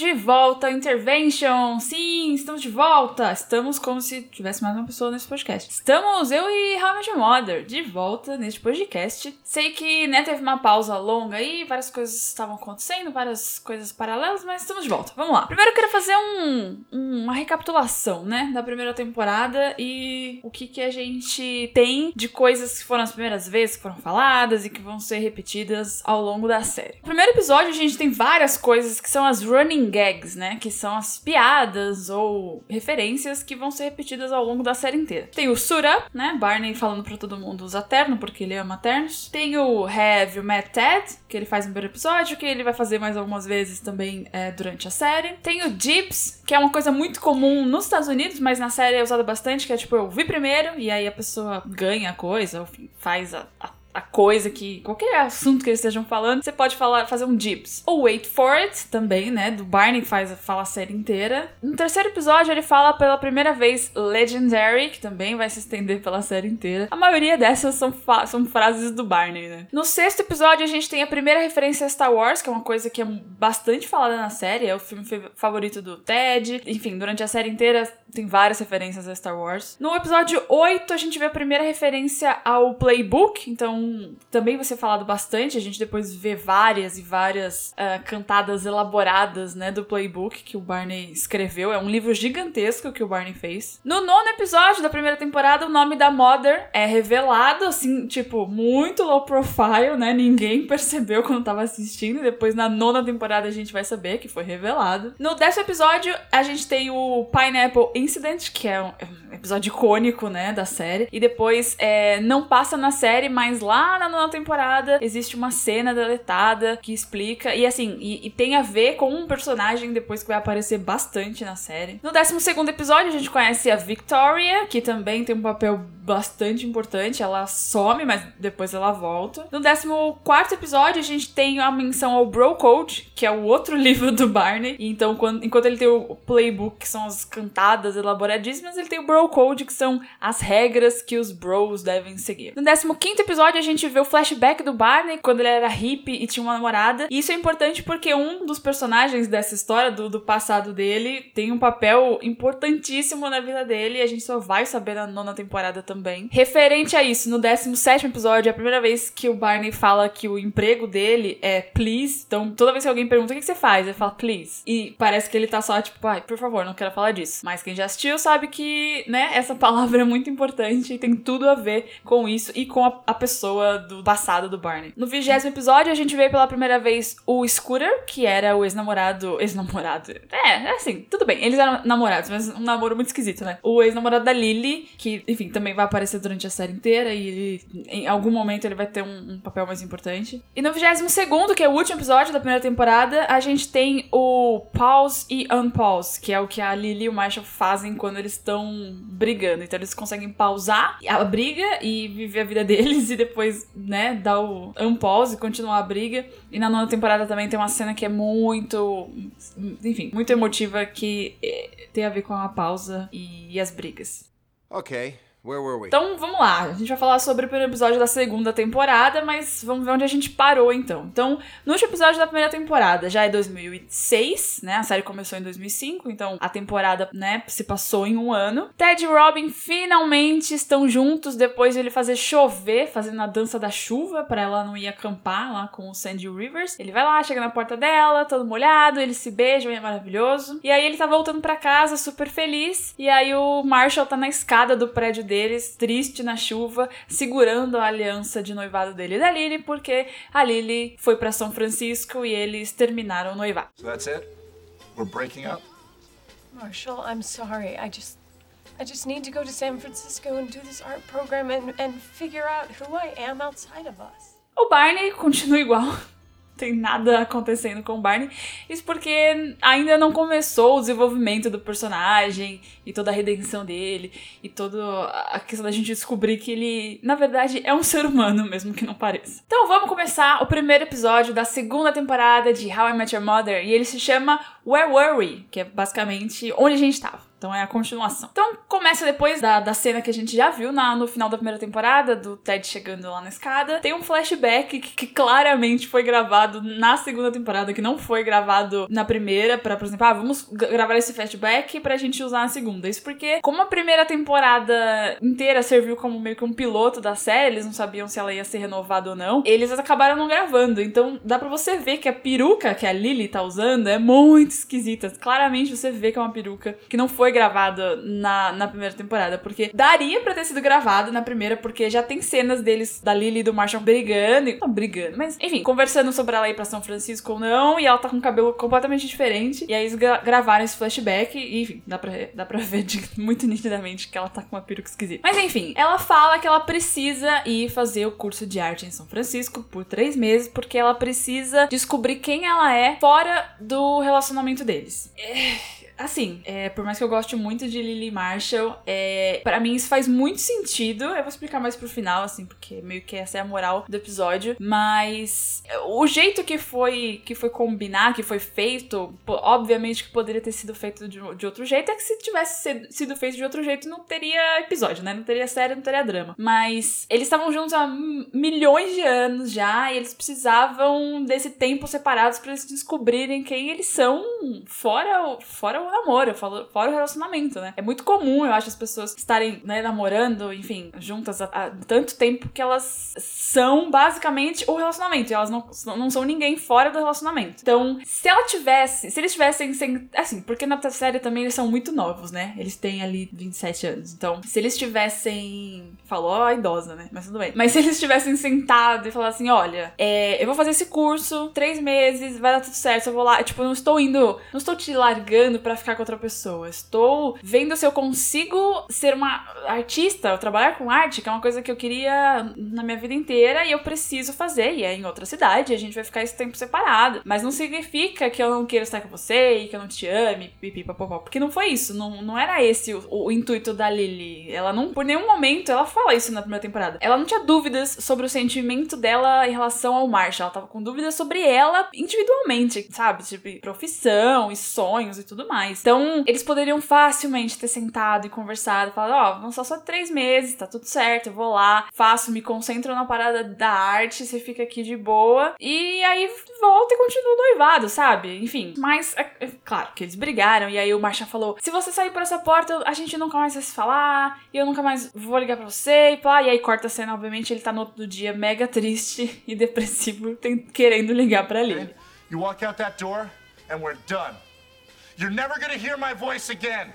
de volta, Intervention! Sim, estamos de volta! Estamos como se tivesse mais uma pessoa nesse podcast. Estamos, eu e How Mother, de volta neste podcast. Sei que, né, teve uma pausa longa aí, várias coisas estavam acontecendo, várias coisas paralelas, mas estamos de volta. Vamos lá. Primeiro eu quero fazer um, uma recapitulação, né, da primeira temporada e o que que a gente tem de coisas que foram as primeiras vezes que foram faladas e que vão ser repetidas ao longo da série. No primeiro episódio a gente tem várias coisas que são as running gags, né, que são as piadas ou referências que vão ser repetidas ao longo da série inteira. Tem o Sura, né, Barney falando para todo mundo usar terno porque ele ama ternos. Tem o Have o Matt Ted, que ele faz no primeiro episódio, que ele vai fazer mais algumas vezes também é, durante a série. Tem o Dibs, que é uma coisa muito comum nos Estados Unidos, mas na série é usada bastante, que é tipo, eu vi primeiro e aí a pessoa ganha a coisa, ou faz a, a a coisa que. qualquer assunto que eles estejam falando, você pode falar, fazer um dips. Ou Wait for It, também, né? Do Barney faz, fala a série inteira. No terceiro episódio, ele fala pela primeira vez Legendary, que também vai se estender pela série inteira. A maioria dessas são, são frases do Barney, né? No sexto episódio, a gente tem a primeira referência a Star Wars, que é uma coisa que é bastante falada na série, é o filme favorito do Ted. Enfim, durante a série inteira tem várias referências a Star Wars. No episódio 8, a gente vê a primeira referência ao playbook, então também vai ser falado bastante. A gente depois vê várias e várias uh, cantadas elaboradas, né, do playbook que o Barney escreveu. É um livro gigantesco que o Barney fez. No nono episódio da primeira temporada, o nome da Mother é revelado, assim, tipo, muito low profile, né? Ninguém percebeu quando tava assistindo. Depois, na nona temporada, a gente vai saber que foi revelado. No décimo episódio, a gente tem o Pineapple Incident, que é um episódio icônico, né, da série. E depois, é, não passa na série, mas lá na nona temporada existe uma cena deletada que explica. E assim, e, e, tem a ver com um personagem depois que vai aparecer bastante na série. No décimo segundo episódio, a gente conhece a Victoria, que também tem um papel bastante importante. Ela some, mas depois ela volta. No décimo quarto episódio, a gente tem a menção ao Bro Code, que é o outro livro do Barney. Então, quando, enquanto ele tem o playbook, que são as cantadas elaboradíssimas, ele tem o Bro Code, que são as regras que os bros devem seguir. No décimo quinto episódio, a gente vê o flashback do Barney quando ele era hippie e tinha uma namorada. E isso é importante porque um dos personagens dessa história, do, do passado dele, tem um papel importantíssimo na vida dele e a gente só vai saber na nona temporada também. Referente a isso, no 17 episódio, é a primeira vez que o Barney fala que o emprego dele é please. Então, toda vez que alguém pergunta o que você faz, ele fala please. E parece que ele tá só tipo, ai, por favor, não quero falar disso. Mas quem já assistiu sabe que, né, essa palavra é muito importante e tem tudo a ver com isso e com a, a pessoa do passado do Barney. No vigésimo episódio, a gente vê pela primeira vez o Scooter, que era o ex-namorado. Ex-namorado. É, é assim, tudo bem. Eles eram namorados, mas um namoro muito esquisito, né? O ex-namorado da Lily, que, enfim, também vai aparecer durante a série inteira e ele, em algum momento ele vai ter um, um papel mais importante. E no vigésimo segundo, que é o último episódio da primeira temporada, a gente tem o Pause e Unpause, que é o que a Lily e o Marshall fazem quando eles estão brigando. Então eles conseguem pausar a briga e viver a vida deles e depois né, dar o unpause e continuar a briga. E na nona temporada também tem uma cena que é muito, enfim, muito emotiva que eh, tem a ver com a pausa e as brigas. Ok. Where were we? Então vamos lá, a gente vai falar sobre o primeiro episódio da segunda temporada, mas vamos ver onde a gente parou então. Então, no último episódio da primeira temporada já é 2006, né? A série começou em 2005, então a temporada, né, se passou em um ano. Ted e Robin finalmente estão juntos depois de ele fazer chover, fazendo a dança da chuva para ela não ir acampar lá com o Sandy Rivers. Ele vai lá, chega na porta dela, todo molhado, eles se beijam é maravilhoso. E aí ele tá voltando para casa super feliz, e aí o Marshall tá na escada do prédio deles, triste na chuva, segurando a aliança de noivado dele e da Lily, porque a Lily foi para São Francisco e eles terminaram o noivado. So that's it? We're breaking up? Marshall, I'm sorry. I just I just need to go to San Francisco and do this art program and, and figure out who I am outside of us. O Barney continua igual tem nada acontecendo com o Barney. Isso porque ainda não começou o desenvolvimento do personagem e toda a redenção dele e toda a questão da gente descobrir que ele, na verdade, é um ser humano, mesmo que não pareça. Então vamos começar o primeiro episódio da segunda temporada de How I Met Your Mother e ele se chama Where Were We? Que é basicamente onde a gente estava. Então é a continuação. Então começa depois da, da cena que a gente já viu na, no final da primeira temporada, do Ted chegando lá na escada. Tem um flashback que, que claramente foi gravado na segunda temporada, que não foi gravado na primeira, pra, por exemplo, ah, vamos gravar esse flashback pra gente usar na segunda. Isso porque, como a primeira temporada inteira serviu como meio que um piloto da série, eles não sabiam se ela ia ser renovada ou não, eles acabaram não gravando. Então dá pra você ver que a peruca que a Lily tá usando é muito esquisita. Claramente você vê que é uma peruca que não foi gravada na, na primeira temporada, porque daria pra ter sido gravada na primeira, porque já tem cenas deles, da Lily e do Marshall brigando, não brigando, mas enfim, conversando sobre ela ir pra São Francisco ou não, e ela tá com um cabelo completamente diferente, e aí eles gra gravaram esse flashback, e enfim, dá pra, dá pra ver de, muito nitidamente que ela tá com uma peruca esquisita. Mas enfim, ela fala que ela precisa ir fazer o curso de arte em São Francisco por três meses, porque ela precisa descobrir quem ela é fora do relacionamento deles. É assim, é, por mais que eu goste muito de Lily Marshall, é, para mim isso faz muito sentido. Eu vou explicar mais pro final, assim, porque meio que essa é a moral do episódio. Mas o jeito que foi que foi combinar, que foi feito, obviamente que poderia ter sido feito de, de outro jeito. É que se tivesse sido feito de outro jeito, não teria episódio, né? Não teria série, não teria drama. Mas eles estavam juntos há milhões de anos já, e eles precisavam desse tempo separados para eles descobrirem quem eles são fora, fora o namoro, eu falo fora o relacionamento, né? É muito comum, eu acho, as pessoas estarem, né, namorando, enfim, juntas há, há tanto tempo que elas são basicamente o relacionamento. E elas não, não são ninguém fora do relacionamento. Então, se ela tivesse, se eles tivessem sem, assim, porque na série também eles são muito novos, né? Eles têm ali 27 anos. Então, se eles tivessem. Falou a idosa, né? Mas tudo bem. Mas se eles tivessem sentado e falado assim: olha, é, eu vou fazer esse curso, três meses, vai dar tudo certo, eu vou lá. Tipo, eu não estou indo, não estou te largando pra ficar com outra pessoa. Estou vendo se eu consigo ser uma artista, trabalhar com arte, que é uma coisa que eu queria na minha vida inteira e eu preciso fazer. E é em outra cidade, a gente vai ficar esse tempo separado. Mas não significa que eu não queira estar com você e que eu não te ame, pipipapopó. Porque não foi isso. Não, não era esse o, o, intuito da Lily. Ela não, por nenhum momento, ela fala isso na primeira temporada. Ela não tinha dúvidas sobre o sentimento dela em relação ao Marshall. Ela tava com dúvidas sobre ela individualmente, sabe? Tipo, profissão e sonhos e tudo mais mais. Então, eles poderiam facilmente ter sentado e conversado, falado, ó, oh, vão só só três meses, tá tudo certo, eu vou lá, faço, me concentro na parada da arte, você fica aqui de boa, e aí volta e continua noivado, sabe? Enfim, mas, é, é, claro que eles brigaram, e aí o Marshall falou, se você sair por essa porta, a gente nunca mais vai se falar, e eu nunca mais vou ligar pra você, e pá, e aí corta a cena, obviamente, ele tá no outro dia mega triste e depressivo, tem, querendo ligar pra ele. You walk out that door, and we're done. You're never gonna hear my voice again.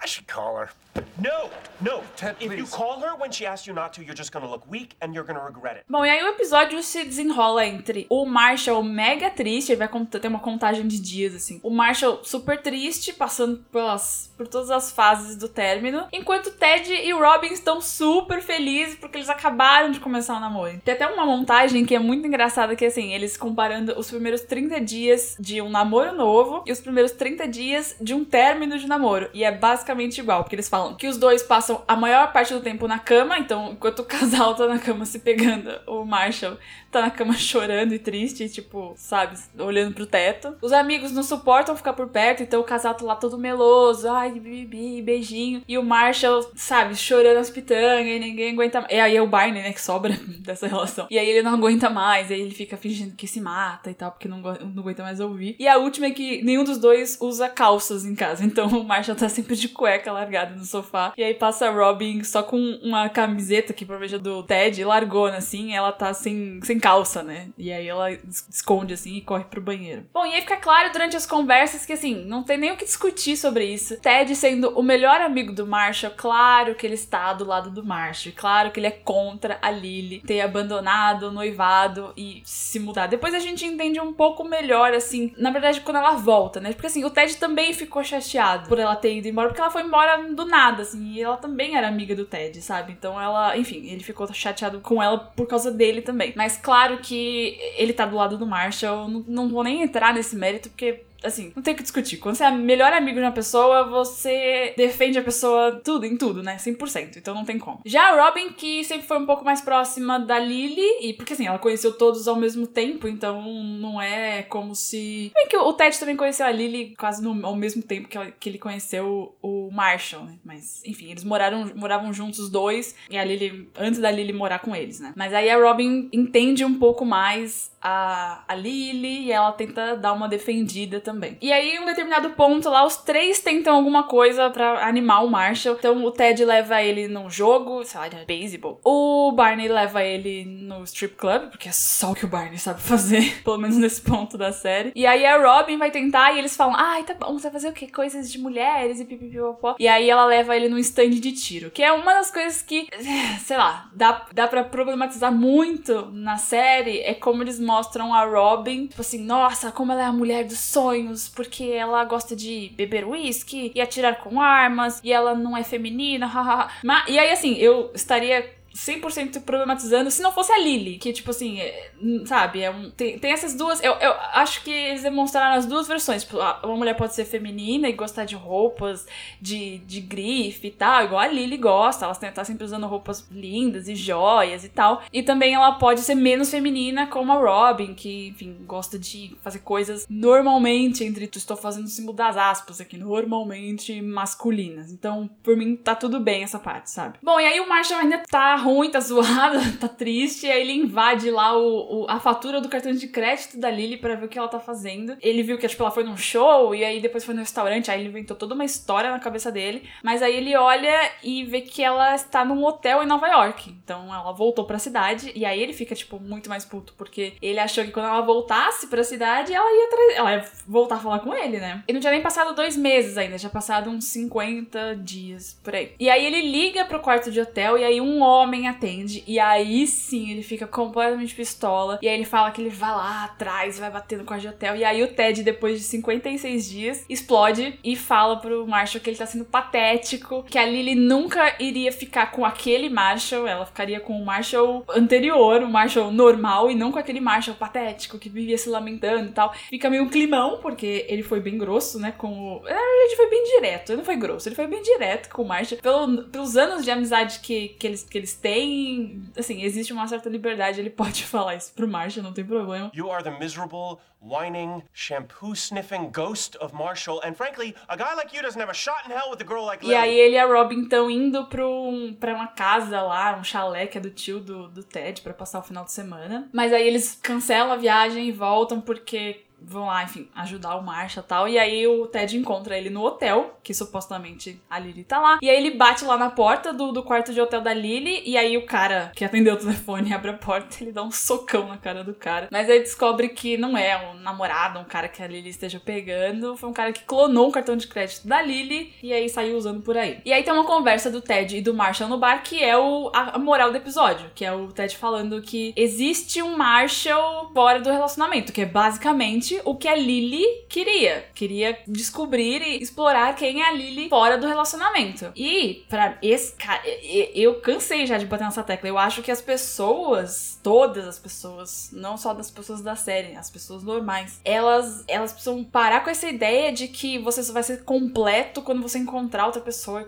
I should call her. No, no. Ted, if you call her when she asks you not to, you're just gonna look weak and you're gonna regret it. Bom, e aí o episódio se desenrola entre o Marshall mega triste, ele vai ter uma contagem de dias, assim. O Marshall super triste, passando pelas, por todas as fases do término, enquanto Ted e Robin estão super felizes porque eles acabaram de começar o namoro. Tem até uma montagem que é muito engraçada, que é assim, eles comparando os primeiros 30 dias de um namoro novo e os primeiros 30 dias de um término de namoro. E é basicamente igual, porque eles falam que os dois passam a maior parte do tempo na cama, então enquanto o casal tá na cama se pegando, o Marshall tá na cama chorando e triste, tipo, sabe, olhando pro teto. Os amigos não suportam ficar por perto, então o casal tá lá todo meloso, ai, bibi, beijinho. E o Marshall, sabe, chorando as pitangas e ninguém aguenta mais. E aí é o Barney, né, que sobra dessa relação. E aí ele não aguenta mais, aí ele fica fingindo que se mata e tal, porque não, não aguenta mais ouvir. E a última é que nenhum dos dois usa calças em casa, então o Marshall tá sempre de cueca largado no sofá. E aí passa a Robin só com uma camiseta que provavelmente é do Ted, largona assim, ela tá sem, sem calça, né? E aí ela esconde assim e corre pro banheiro. Bom, e aí fica claro durante as conversas que assim, não tem nem o que discutir sobre isso. Ted sendo o melhor amigo do Marshall, claro que ele está do lado do Marshall. Claro que ele é contra a Lily ter abandonado noivado e se mudar. Depois a gente entende um pouco melhor, assim, na verdade, quando ela volta, né? Porque assim, o Ted também ficou chateado por ela ter ido embora, porque ela foi embora do nada, assim, e ela também era amiga do Ted, sabe? Então ela, enfim, ele ficou chateado com ela por causa dele também. Mas claro que ele tá do lado do Marshall, não, não vou nem entrar nesse mérito, porque assim, não tem o que discutir. Quando você é melhor amigo de uma pessoa, você defende a pessoa tudo, em tudo, né? 100%. Então não tem como. Já a Robin, que sempre foi um pouco mais próxima da Lily, e porque assim, ela conheceu todos ao mesmo tempo, então não é como se. Bem que o Ted também conheceu a Lily quase no, ao mesmo tempo que, ela, que ele conheceu o Marshall, né? Mas, enfim, eles moraram, moravam juntos os dois, e a Lily, antes da Lily morar com eles, né? Mas aí a Robin entende um pouco mais a, a Lily e ela tenta dar uma defendida também. E aí, em um determinado ponto lá, os três tentam alguma coisa para animar o Marshall. Então, o Ted leva ele num jogo, sei lá, de. O Barney leva ele no strip club, porque é só o que o Barney sabe fazer, pelo menos nesse ponto da série. E aí, a Robin vai tentar e eles falam: ai, tá bom, você vai fazer o quê? Coisas de mulheres e pipipipopó. E aí, ela leva ele num stand de tiro, que é uma das coisas que, sei lá, dá, dá pra problematizar muito na série. É como eles mostram a Robin, tipo assim, nossa, como ela é a mulher dos sonhos, porque ela gosta de beber uísque e atirar com armas, e ela não é feminina, hahaha. e aí, assim, eu estaria 100% problematizando se não fosse a Lily, que, tipo assim, é, sabe, é um, tem, tem essas duas. Eu, eu acho que eles demonstraram as duas versões. Tipo, uma mulher pode ser feminina e gostar de roupas de, de grife e tal, igual a Lily gosta, ela tá sempre usando roupas lindas e joias e tal. E também ela pode ser menos feminina, como a Robin, que, enfim, gosta de fazer coisas normalmente, entre. Estou fazendo o símbolo das aspas aqui, normalmente masculinas. Então, por mim, tá tudo bem essa parte, sabe? Bom, e aí o Marshall ainda tá ruim, tá zoado, tá triste. Aí ele invade lá o, o, a fatura do cartão de crédito da Lily para ver o que ela tá fazendo. Ele viu que, tipo, ela foi num show e aí depois foi no restaurante. Aí ele inventou toda uma história na cabeça dele. Mas aí ele olha e vê que ela está num hotel em Nova York. Então ela voltou pra cidade. E aí ele fica, tipo, muito mais puto. Porque ele achou que quando ela voltasse pra cidade, ela ia, ela ia voltar a falar com ele, né? E não tinha nem passado dois meses ainda. Já passado uns 50 dias por aí. E aí ele liga pro quarto de hotel e aí um homem atende. E aí sim ele fica completamente pistola. E aí ele fala que ele vai lá atrás, vai bater no quarto de hotel. E aí o Ted, depois de 56 dias, explode e fala pro Marshall que ele tá sendo patético, que a Lily nunca iria ficar com aquele Marshall, ela ficaria com o Marshall anterior, o Marshall normal, e não com aquele Marshall patético que vivia se lamentando e tal. Fica meio um climão, porque ele foi bem grosso, né? Com o. A gente foi bem direto, ele não foi grosso, ele foi bem direto com o Marshall. Pelo, pelos anos de amizade que, que, eles, que eles têm tem. Assim, existe uma certa liberdade, ele pode falar isso pro Marshall, não tem problema. You are the miserable, whining, shampoo sniffing ghost of Marshall, and frankly, a guy like you doesn't have a shot in hell with a girl like Lily. E aí ele e a Robin estão indo pro um, pra uma casa lá, um chalé que é do tio do, do Ted, para passar o final de semana. Mas aí eles cancelam a viagem e voltam porque vão lá, enfim, ajudar o Marshall e tal. E aí o Ted encontra ele no hotel, que supostamente a Lily tá lá. E aí ele bate lá na porta do, do quarto de hotel da Lily. E aí o cara que atendeu o telefone abre a porta, ele dá um socão na cara do cara. Mas aí descobre que não é um namorado, um cara que a Lily esteja pegando. Foi um cara que clonou o cartão de crédito da Lily e aí saiu usando por aí. E aí tem uma conversa do Ted e do Marshall no bar, que é o, a moral do episódio. Que é o Ted falando que existe um Marshall fora do relacionamento, que é basicamente o que a Lily queria. Queria descobrir e explorar quem é a Lily fora do relacionamento. E, para esse cara, eu cansei já de bater nessa tecla. Eu acho que as pessoas, todas as pessoas, não só das pessoas da série, as pessoas normais, elas, elas precisam parar com essa ideia de que você só vai ser completo quando você encontrar outra pessoa,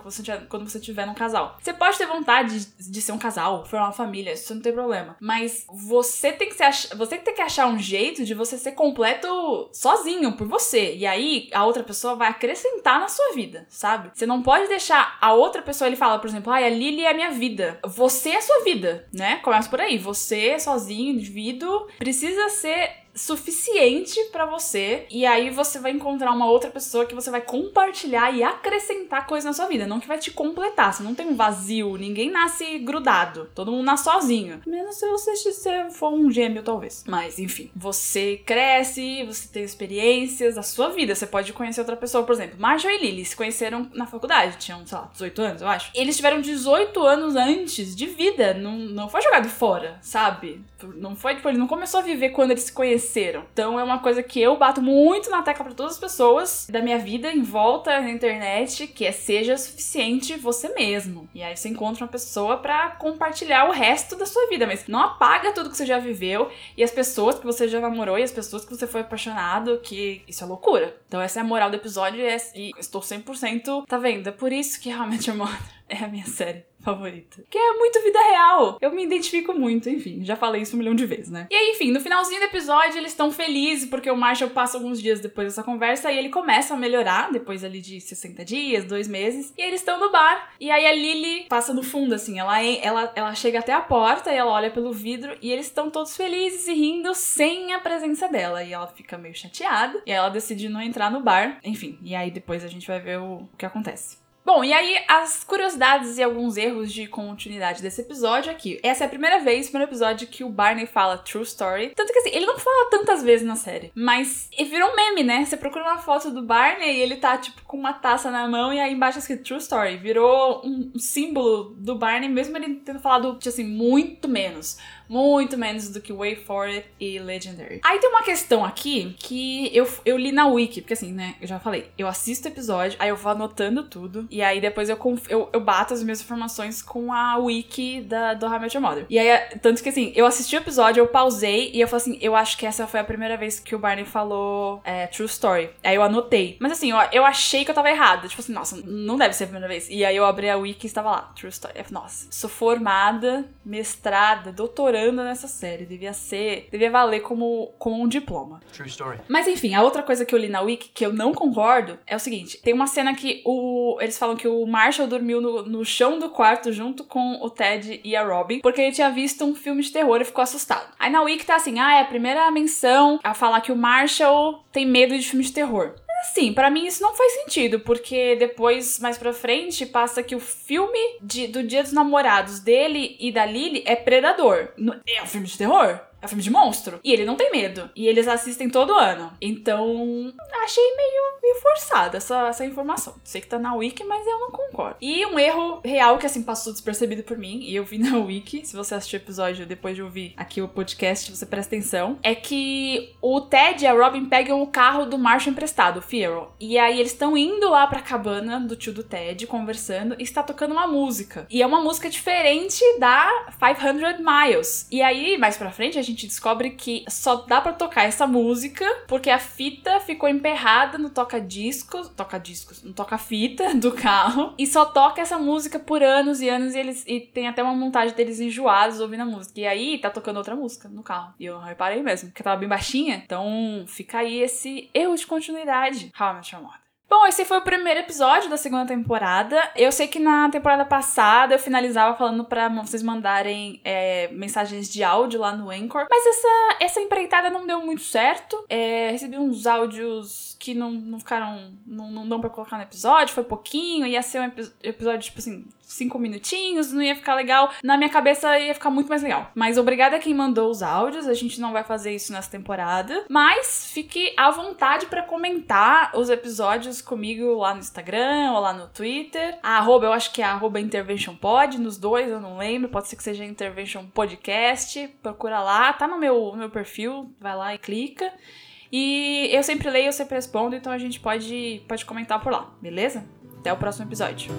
quando você tiver num casal. Você pode ter vontade de, de ser um casal, formar uma família, isso não tem problema. Mas você tem que ser, você tem que achar um jeito de você ser completo sozinho, por você. E aí a outra pessoa vai acrescentar na sua vida, sabe? Você não pode deixar a outra pessoa, ele fala, por exemplo, ai, a Lily é a minha vida. Você é a sua vida, né? Começa por aí. Você, sozinho, indivíduo, precisa ser suficiente para você e aí você vai encontrar uma outra pessoa que você vai compartilhar e acrescentar coisas na sua vida, não que vai te completar. Você não tem um vazio, ninguém nasce grudado, todo mundo nasce sozinho. Menos se você se for um gêmeo, talvez. Mas enfim, você cresce, você tem experiências da sua vida, você pode conhecer outra pessoa, por exemplo, Marshall e Lily se conheceram na faculdade, tinham, sei lá, 18 anos, eu acho. Eles tiveram 18 anos antes de vida, não, não foi jogado fora, sabe? Não foi, tipo, ele não começou a viver quando eles se conheceram conheceram. Então é uma coisa que eu bato muito na tecla para todas as pessoas da minha vida em volta na internet, que é seja suficiente você mesmo. E aí você encontra uma pessoa para compartilhar o resto da sua vida, mas não apaga tudo que você já viveu e as pessoas que você já namorou e as pessoas que você foi apaixonado, que isso é loucura. Então essa é a moral do episódio e estou 100%, tá vendo? É por isso que realmente amor é a minha série favorita. Que é muito vida real. Eu me identifico muito, enfim, já falei isso um milhão de vezes, né? E aí, enfim, no finalzinho do episódio, eles estão felizes porque o Marshall passa alguns dias depois dessa conversa e ele começa a melhorar, depois ali de 60 dias, dois meses. E eles estão no bar. E aí a Lily passa no fundo, assim, ela, ela, ela chega até a porta e ela olha pelo vidro e eles estão todos felizes e rindo sem a presença dela. E ela fica meio chateada. E aí ela decide não entrar no bar. Enfim, e aí depois a gente vai ver o, o que acontece. Bom, e aí as curiosidades e alguns erros de continuidade desse episódio aqui. Essa é a primeira vez, primeiro episódio que o Barney fala True Story. Tanto que assim, ele não fala tantas vezes na série, mas virou um meme, né? Você procura uma foto do Barney e ele tá, tipo, com uma taça na mão e aí embaixo é escrito True Story. Virou um, símbolo do Barney, mesmo ele tendo falado, tipo assim, muito menos muito menos do que Way For It e Legendary. Aí tem uma questão aqui que eu, eu li na wiki, porque assim, né, eu já falei, eu assisto o episódio, aí eu vou anotando tudo, e aí depois eu, eu, eu bato as minhas informações com a wiki da, do How I Met Your Mother. E aí, tanto que assim, eu assisti o episódio, eu pausei, e eu falei assim, eu acho que essa foi a primeira vez que o Barney falou é, True Story. Aí eu anotei. Mas assim, eu, eu achei que eu tava errada. Tipo assim, nossa, não deve ser a primeira vez. E aí eu abri a wiki e estava lá, True Story. Eu falei, nossa, sou formada, mestrada, doutoranda nessa série. Devia ser. Devia valer como, como um diploma. True story. Mas enfim, a outra coisa que eu li na Wiki que eu não concordo é o seguinte: tem uma cena que o, eles falam que o Marshall dormiu no, no chão do quarto junto com o Ted e a Robin, porque ele tinha visto um filme de terror e ficou assustado. Aí na Wiki tá assim: ah, é a primeira menção a falar que o Marshall tem medo de filme de terror. Assim, para mim isso não faz sentido, porque depois, mais pra frente, passa que o filme de, do Dia dos Namorados dele e da Lily é Predador. É um filme de terror? É um filme de monstro. E ele não tem medo. E eles assistem todo ano. Então, achei meio, meio forçada essa, essa informação. Sei que tá na Wiki, mas eu não concordo. E um erro real que, assim, passou despercebido por mim, e eu vi na Wiki, se você assistiu o episódio depois de ouvir aqui o podcast, você presta atenção, é que o Ted e a Robin pegam o carro do Marshall emprestado, o Fierro. E aí eles estão indo lá pra cabana do tio do Ted, conversando, e está tocando uma música. E é uma música diferente da 500 Miles. E aí, mais pra frente, a gente descobre que só dá para tocar essa música porque a fita ficou emperrada no toca-discos, toca-discos, no toca-fita do carro e só toca essa música por anos e anos e eles e tem até uma montagem deles enjoados ouvindo a música. E aí tá tocando outra música no carro. E eu reparei mesmo, porque tava bem baixinha. Então fica aí esse erro de continuidade. How I. Bom, esse foi o primeiro episódio da segunda temporada. Eu sei que na temporada passada eu finalizava falando para vocês mandarem é, mensagens de áudio lá no Anchor, mas essa, essa empreitada não deu muito certo. É, recebi uns áudios que não, não ficaram. Não, não dão pra colocar no episódio, foi pouquinho, ia ser um episódio, tipo assim, cinco minutinhos, não ia ficar legal. Na minha cabeça ia ficar muito mais legal. Mas obrigada a quem mandou os áudios, a gente não vai fazer isso nessa temporada. Mas fique à vontade para comentar os episódios comigo lá no Instagram ou lá no Twitter. A arroba, eu acho que é arroba interventionpod, nos dois, eu não lembro. Pode ser que seja Intervention Podcast. Procura lá, tá no meu, no meu perfil, vai lá e clica. E eu sempre leio, eu sempre respondo, então a gente pode, pode comentar por lá, beleza? Até o próximo episódio.